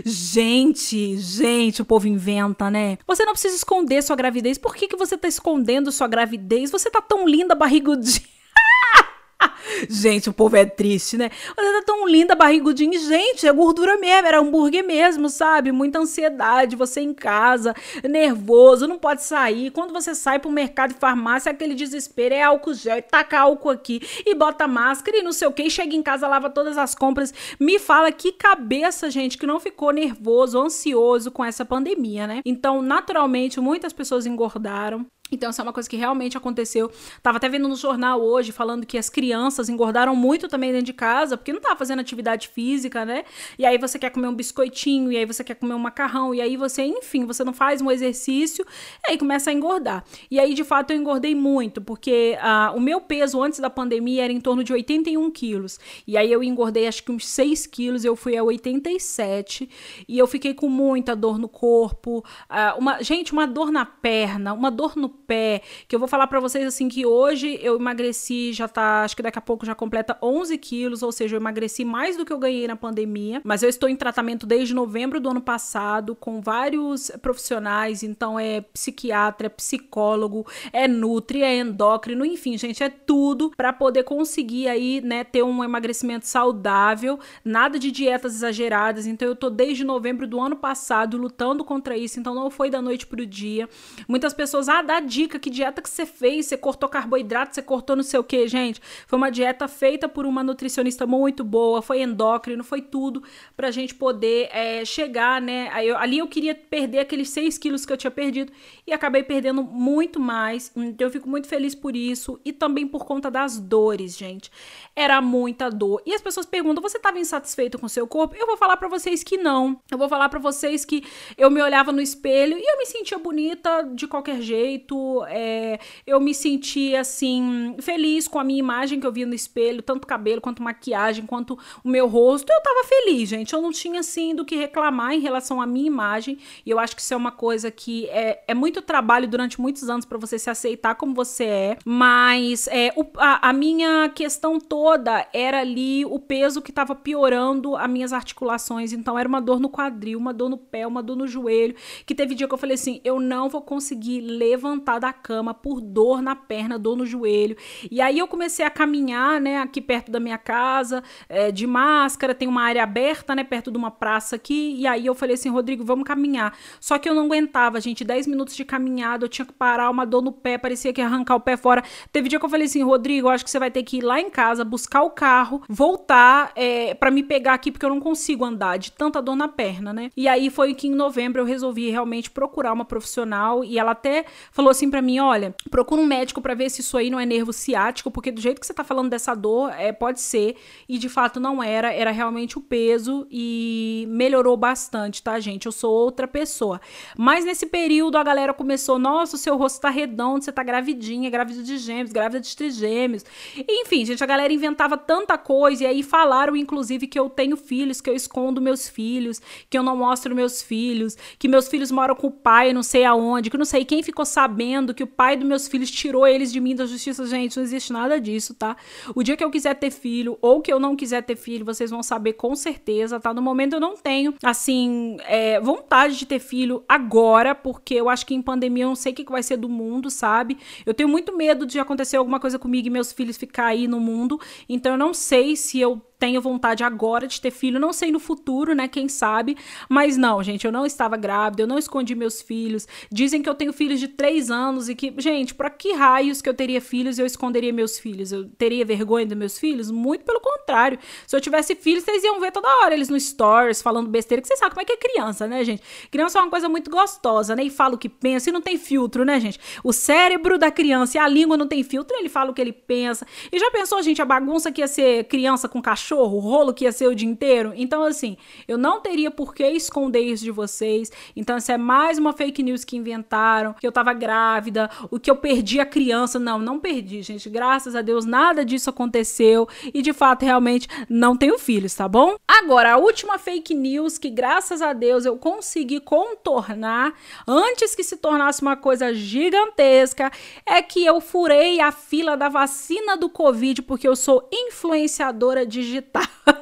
Gente, gente, o povo inventa, né? Você não precisa esconder sua gravidez. Por que, que você tá escondendo sua gravidez? Você tá tão linda, barrigudinha. Gente, o povo é triste, né? Você tá tão linda, barrigudinha. Gente, é gordura mesmo, era hambúrguer mesmo, sabe? Muita ansiedade, você em casa, nervoso, não pode sair. Quando você sai pro mercado e farmácia, aquele desespero, é álcool gel, taca álcool aqui e bota máscara e não sei o que, e chega em casa, lava todas as compras. Me fala que cabeça, gente, que não ficou nervoso, ansioso com essa pandemia, né? Então, naturalmente, muitas pessoas engordaram. Então, isso é uma coisa que realmente aconteceu. Tava até vendo no jornal hoje falando que as crianças engordaram muito também dentro de casa, porque não tava fazendo atividade física, né? E aí você quer comer um biscoitinho, e aí você quer comer um macarrão, e aí você, enfim, você não faz um exercício, e aí começa a engordar. E aí, de fato, eu engordei muito, porque uh, o meu peso antes da pandemia era em torno de 81 quilos. E aí eu engordei acho que uns 6 quilos, eu fui a 87, e eu fiquei com muita dor no corpo, uh, uma, gente, uma dor na perna, uma dor no pé, que eu vou falar para vocês assim que hoje eu emagreci, já tá, acho que daqui a pouco já completa 11 quilos, ou seja, eu emagreci mais do que eu ganhei na pandemia, mas eu estou em tratamento desde novembro do ano passado com vários profissionais, então é psiquiatra, é psicólogo, é nutri, é endócrino, enfim, gente, é tudo para poder conseguir aí, né, ter um emagrecimento saudável, nada de dietas exageradas, então eu tô desde novembro do ano passado lutando contra isso, então não foi da noite pro dia. Muitas pessoas, ah, dá dica, que dieta que você fez, você cortou carboidrato, você cortou não sei o que, gente. Foi uma dieta feita por uma nutricionista muito boa, foi endócrino, foi tudo pra gente poder é, chegar, né? Eu, ali eu queria perder aqueles 6 quilos que eu tinha perdido e acabei perdendo muito mais. Então eu fico muito feliz por isso e também por conta das dores, gente. Era muita dor. E as pessoas perguntam: você estava insatisfeito com seu corpo? Eu vou falar para vocês que não. Eu vou falar para vocês que eu me olhava no espelho e eu me sentia bonita de qualquer jeito. É, eu me sentia assim, feliz com a minha imagem que eu via no espelho, tanto cabelo quanto maquiagem, quanto o meu rosto. Eu tava feliz, gente. Eu não tinha assim do que reclamar em relação à minha imagem. E eu acho que isso é uma coisa que é, é muito trabalho durante muitos anos para você se aceitar como você é. Mas é, o, a, a minha questão toda era ali o peso que tava piorando as minhas articulações. Então era uma dor no quadril, uma dor no pé, uma dor no joelho. Que teve dia que eu falei assim: eu não vou conseguir levantar da cama por dor na perna, dor no joelho. E aí eu comecei a caminhar, né, aqui perto da minha casa, é, de máscara, tem uma área aberta, né, perto de uma praça aqui. E aí eu falei assim: Rodrigo, vamos caminhar. Só que eu não aguentava, gente, 10 minutos de caminhada, eu tinha que parar, uma dor no pé, parecia que ia arrancar o pé fora. Teve dia que eu falei assim: Rodrigo, acho que você vai ter que ir lá em casa, buscar o carro, voltar é, para me pegar aqui, porque eu não consigo andar de tanta dor na perna, né? E aí foi que em novembro eu resolvi realmente procurar uma profissional e ela até falou assim para mim: olha, procura um médico para ver se isso aí não é nervo ciático, porque do jeito que você tá falando dessa dor, é, pode ser. E de fato não era, era realmente o peso e melhorou bastante, tá, gente? Eu sou outra pessoa. Mas nesse período a galera começou: nossa, o seu rosto tá redondo, você tá gravidinha, grávida de gêmeos, grávida de trigêmeos. Enfim, gente, a galera inventava tanta coisa e aí falaram, inclusive, que eu tenho filhos, que eu escondo meus filhos, que eu não mostro meus filhos, que meus filhos moram com o pai, não sei aonde, que não sei quem ficou sabendo que o pai dos meus filhos tirou eles de mim da justiça. Gente, não existe nada disso, tá? O dia que eu quiser ter filho ou que eu não quiser ter filho, vocês vão saber com certeza, tá? No momento eu não tenho, assim, é, vontade de ter filho agora, porque eu acho que em pandemia eu não sei o que vai ser do mundo, sabe? Eu tenho muito medo de acontecer alguma coisa comigo e meus filhos ficar aí no mundo, então eu não sei se eu tenho vontade agora de ter filho, não sei no futuro, né? Quem sabe. Mas não, gente, eu não estava grávida, eu não escondi meus filhos. Dizem que eu tenho filhos de três anos e que, gente, para que raios que eu teria filhos e eu esconderia meus filhos? Eu teria vergonha dos meus filhos? Muito pelo contrário. Se eu tivesse filhos, vocês iam ver toda hora eles no stories falando besteira, que vocês sabem como é que é criança, né, gente? Criança é uma coisa muito gostosa, né? E fala o que pensa e não tem filtro, né, gente? O cérebro da criança e a língua não tem filtro, ele fala o que ele pensa. E já pensou, gente, a bagunça que ia ser criança com cachorro? Cachorro, o rolo que ia ser o dia inteiro. Então, assim, eu não teria por que esconder isso de vocês. Então, isso é mais uma fake news que inventaram, que eu tava grávida, o que eu perdi a criança. Não, não perdi, gente. Graças a Deus, nada disso aconteceu. E de fato, realmente, não tenho filhos, tá bom? Agora, a última fake news que, graças a Deus, eu consegui contornar antes que se tornasse uma coisa gigantesca é que eu furei a fila da vacina do Covid porque eu sou influenciadora digital digital.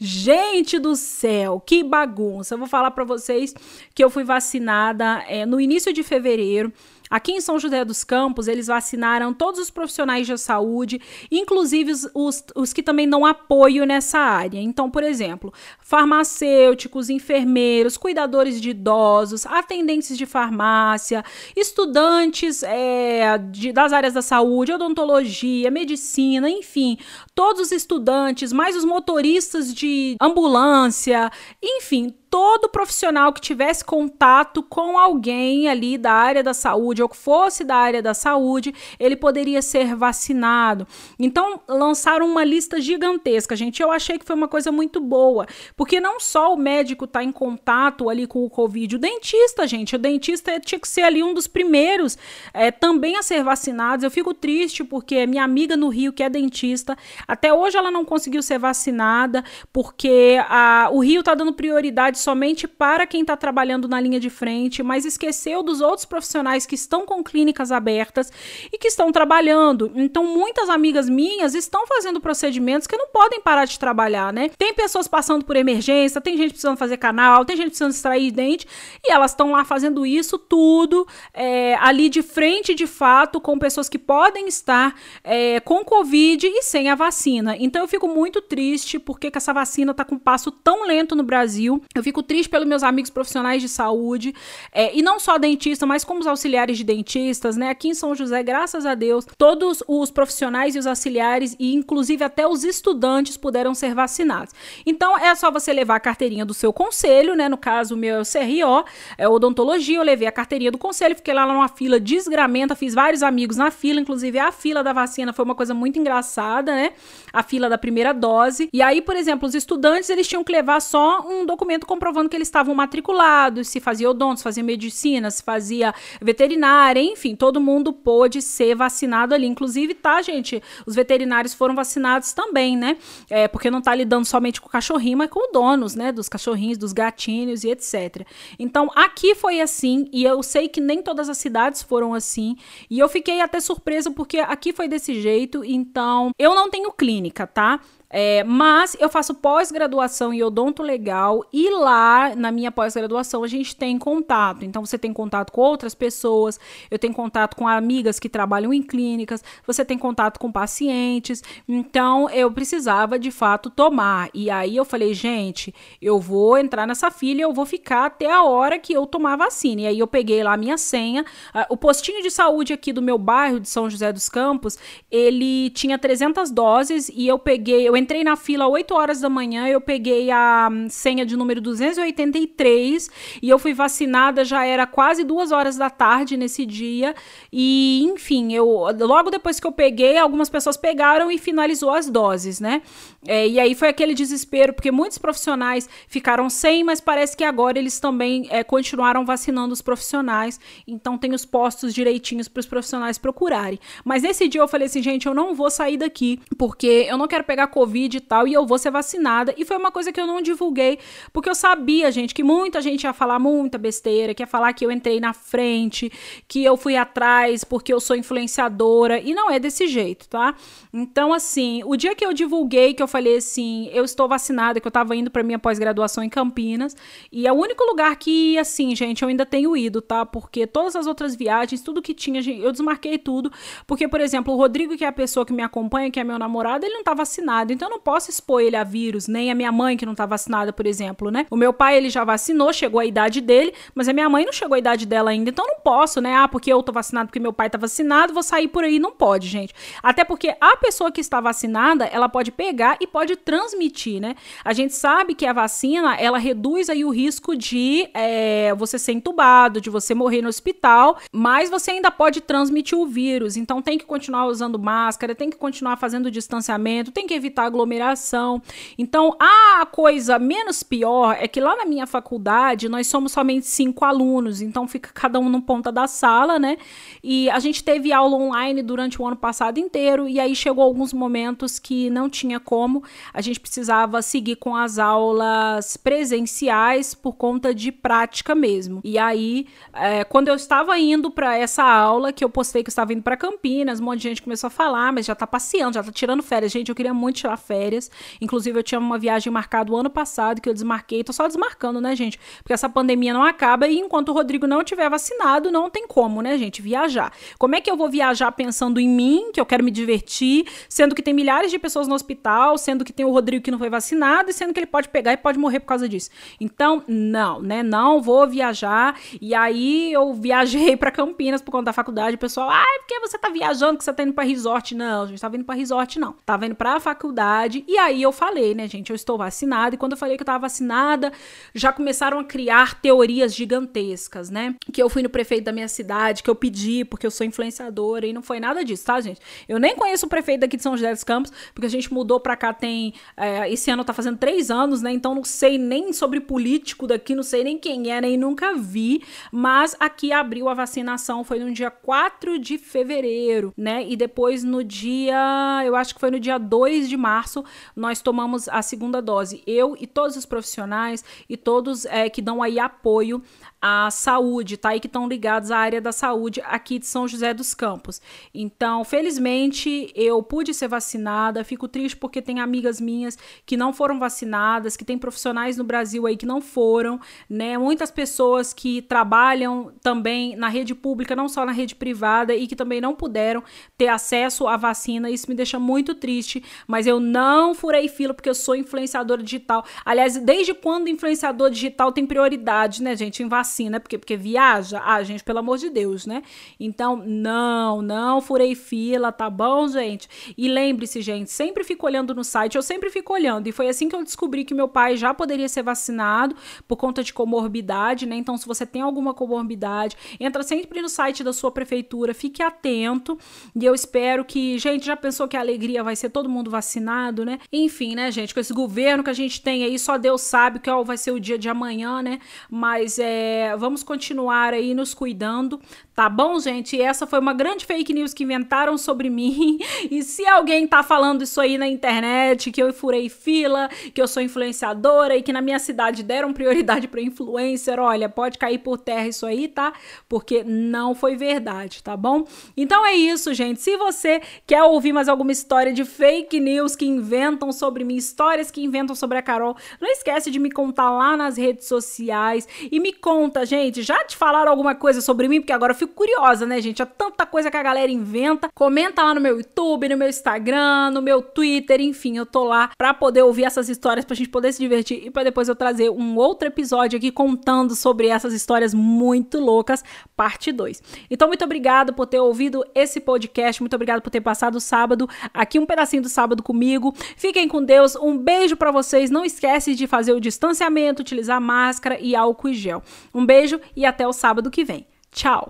Gente do céu, que bagunça! Eu vou falar para vocês que eu fui vacinada é, no início de fevereiro. Aqui em São José dos Campos, eles vacinaram todos os profissionais da saúde, inclusive os, os, os, que também dão apoio nessa área. Então, por exemplo, farmacêuticos, enfermeiros, cuidadores de idosos, atendentes de farmácia, estudantes é, de, das áreas da saúde, odontologia, medicina, enfim, todos os estudantes, mais os motoristas de ambulância, enfim, todo profissional que tivesse contato com alguém ali da área da saúde ou que fosse da área da saúde, ele poderia ser vacinado. Então, lançaram uma lista gigantesca, gente. Eu achei que foi uma coisa muito boa, porque não só o médico está em contato ali com o Covid, o dentista, gente, o dentista tinha que ser ali um dos primeiros é, também a ser vacinados. Eu fico triste porque minha amiga no Rio, que é dentista, até hoje ela não conseguiu ser vacinada, porque a, o Rio está dando prioridade somente para quem está trabalhando na linha de frente, mas esqueceu dos outros profissionais que estão com clínicas abertas e que estão trabalhando. Então, muitas amigas minhas estão fazendo procedimentos que não podem parar de trabalhar, né? Tem pessoas passando por emergência, tem gente precisando fazer canal, tem gente precisando extrair dente e elas estão lá fazendo isso tudo é, ali de frente, de fato, com pessoas que podem estar é, com Covid e sem a vacina. Então, eu fico muito triste porque essa vacina está com um passo tão lento no Brasil. Eu fico fico triste pelos meus amigos profissionais de saúde, é, e não só dentista, mas como os auxiliares de dentistas, né? Aqui em São José, graças a Deus, todos os profissionais e os auxiliares, e inclusive até os estudantes, puderam ser vacinados. Então é só você levar a carteirinha do seu conselho, né? No caso, o meu é o CRO, é odontologia, eu levei a carteirinha do conselho, fiquei lá numa fila desgramenta, fiz vários amigos na fila, inclusive a fila da vacina foi uma coisa muito engraçada, né? A fila da primeira dose. E aí, por exemplo, os estudantes, eles tinham que levar só um documento comprovando que eles estavam matriculados, se fazia odonto, se fazia medicina, se fazia veterinária, enfim, todo mundo pôde ser vacinado ali. Inclusive, tá, gente? Os veterinários foram vacinados também, né? É, porque não tá lidando somente com o cachorrinho, mas com donos, né? Dos cachorrinhos, dos gatinhos e etc. Então, aqui foi assim, e eu sei que nem todas as cidades foram assim, e eu fiquei até surpresa porque aqui foi desse jeito, então eu não tenho clínica, tá? É, mas eu faço pós-graduação em odonto legal e lá na minha pós-graduação a gente tem contato. Então você tem contato com outras pessoas, eu tenho contato com amigas que trabalham em clínicas, você tem contato com pacientes. Então eu precisava de fato tomar. E aí eu falei, gente, eu vou entrar nessa fila, eu vou ficar até a hora que eu tomar vacina. E aí eu peguei lá a minha senha. Uh, o postinho de saúde aqui do meu bairro de São José dos Campos, ele tinha 300 doses e eu peguei, eu entrei na fila 8 horas da manhã, eu peguei a hum, senha de número 283 e eu fui vacinada, já era quase duas horas da tarde nesse dia. E, enfim, eu logo depois que eu peguei, algumas pessoas pegaram e finalizou as doses, né? É, e aí foi aquele desespero, porque muitos profissionais ficaram sem, mas parece que agora eles também é, continuaram vacinando os profissionais. Então tem os postos direitinhos para os profissionais procurarem. Mas nesse dia eu falei assim, gente, eu não vou sair daqui, porque eu não quero pegar Covid Covid e tal, e eu vou ser vacinada. E foi uma coisa que eu não divulguei, porque eu sabia, gente, que muita gente ia falar muita besteira, que ia falar que eu entrei na frente, que eu fui atrás porque eu sou influenciadora, e não é desse jeito, tá? Então, assim, o dia que eu divulguei, que eu falei assim, eu estou vacinada, que eu tava indo para minha pós-graduação em Campinas, e é o único lugar que, assim, gente, eu ainda tenho ido, tá? Porque todas as outras viagens, tudo que tinha, eu desmarquei tudo, porque, por exemplo, o Rodrigo, que é a pessoa que me acompanha, que é meu namorado, ele não tá vacinado, então eu não posso expor ele a vírus, nem a minha mãe que não tá vacinada, por exemplo, né? O meu pai, ele já vacinou, chegou a idade dele, mas a minha mãe não chegou a idade dela ainda, então eu não posso, né? Ah, porque eu tô vacinado, porque meu pai tá vacinado, vou sair por aí. Não pode, gente. Até porque a pessoa que está vacinada, ela pode pegar e pode transmitir, né? A gente sabe que a vacina, ela reduz aí o risco de é, você ser entubado, de você morrer no hospital, mas você ainda pode transmitir o vírus. Então tem que continuar usando máscara, tem que continuar fazendo distanciamento, tem que evitar aglomeração. Então, a coisa menos pior é que lá na minha faculdade nós somos somente cinco alunos, então fica cada um no ponta da sala, né? E a gente teve aula online durante o ano passado inteiro, e aí chegou alguns momentos que não tinha como, a gente precisava seguir com as aulas presenciais por conta de prática mesmo. E aí, é, quando eu estava indo para essa aula, que eu postei que eu estava indo para Campinas, um monte de gente começou a falar, mas já tá passeando, já tá tirando férias. Gente, eu queria muito tirar férias. Inclusive, eu tinha uma viagem marcada o ano passado que eu desmarquei. Tô só desmarcando, né, gente? Porque essa pandemia não acaba e enquanto o Rodrigo não tiver vacinado, não tem como, né, gente, viajar. Como é que eu vou viajar pensando em mim, que eu quero me divertir, sendo que tem milhares de pessoas no hospital, sendo que tem o Rodrigo que não foi vacinado e sendo que ele pode pegar e pode morrer por causa disso. Então, não, né? Não vou viajar. E aí eu viajei para Campinas por conta da faculdade. O pessoal, ai, ah, porque você tá viajando, que você tá indo pra resort? Não, a gente tá vindo pra resort, não. Tava indo pra faculdade E aí eu falei, né, gente, eu estou vacinada. E quando eu falei que eu estava vacinada, já começaram a criar teorias gigantescas, né? Que eu fui no prefeito da minha cidade, que eu pedi porque eu sou influenciadora. E não foi nada disso, tá, gente? Eu nem conheço o prefeito daqui de São José dos Campos, porque a gente mudou pra cá tem. É, esse ano tá fazendo três anos, né? Então não sei nem sobre político daqui, não sei nem quem é, nem nunca vi. Mas aqui abriu a vacinação, foi no dia 4 de fevereiro, né? E depois no dia. Eu acho que foi no dia 2 de março março, nós tomamos a segunda dose. Eu e todos os profissionais e todos é, que dão aí apoio à saúde, tá? E que estão ligados à área da saúde aqui de São José dos Campos. Então, felizmente, eu pude ser vacinada. Fico triste porque tem amigas minhas que não foram vacinadas, que tem profissionais no Brasil aí que não foram, né? Muitas pessoas que trabalham também na rede pública, não só na rede privada, e que também não puderam ter acesso à vacina. Isso me deixa muito triste, mas eu não furei fila porque eu sou influenciadora digital. Aliás, desde quando influenciador digital tem prioridade, né, gente, em vacina? Porque, porque viaja? Ah, gente, pelo amor de Deus, né? Então, não, não furei fila, tá bom, gente? E lembre-se, gente, sempre fico olhando no site, eu sempre fico olhando. E foi assim que eu descobri que meu pai já poderia ser vacinado por conta de comorbidade, né? Então, se você tem alguma comorbidade, entra sempre no site da sua prefeitura, fique atento. E eu espero que, gente, já pensou que a alegria vai ser todo mundo vacinado, né? Enfim, né, gente, com esse governo que a gente tem aí, só Deus sabe qual vai ser o dia de amanhã, né? Mas é, vamos continuar aí nos cuidando, tá bom, gente? Essa foi uma grande fake news que inventaram sobre mim. E se alguém tá falando isso aí na internet, que eu furei fila, que eu sou influenciadora e que na minha cidade deram prioridade para influencer, olha, pode cair por terra isso aí, tá? Porque não foi verdade, tá bom? Então é isso, gente. Se você quer ouvir mais alguma história de fake news que inventam sobre mim, histórias que inventam sobre a Carol, não esquece de me contar lá nas redes sociais e me conta, gente, já te falaram alguma coisa sobre mim? Porque agora eu fico curiosa, né, gente? Há tanta coisa que a galera inventa. Comenta lá no meu YouTube, no meu Instagram, no meu Twitter, enfim, eu tô lá pra poder ouvir essas histórias, pra gente poder se divertir e pra depois eu trazer um outro episódio aqui contando sobre essas histórias muito loucas, parte 2. Então, muito obrigado por ter ouvido esse podcast, muito obrigado por ter passado o sábado aqui um pedacinho do sábado comigo. Fiquem com Deus, um beijo para vocês. Não esquece de fazer o distanciamento, utilizar máscara e álcool e gel. Um beijo e até o sábado que vem. Tchau!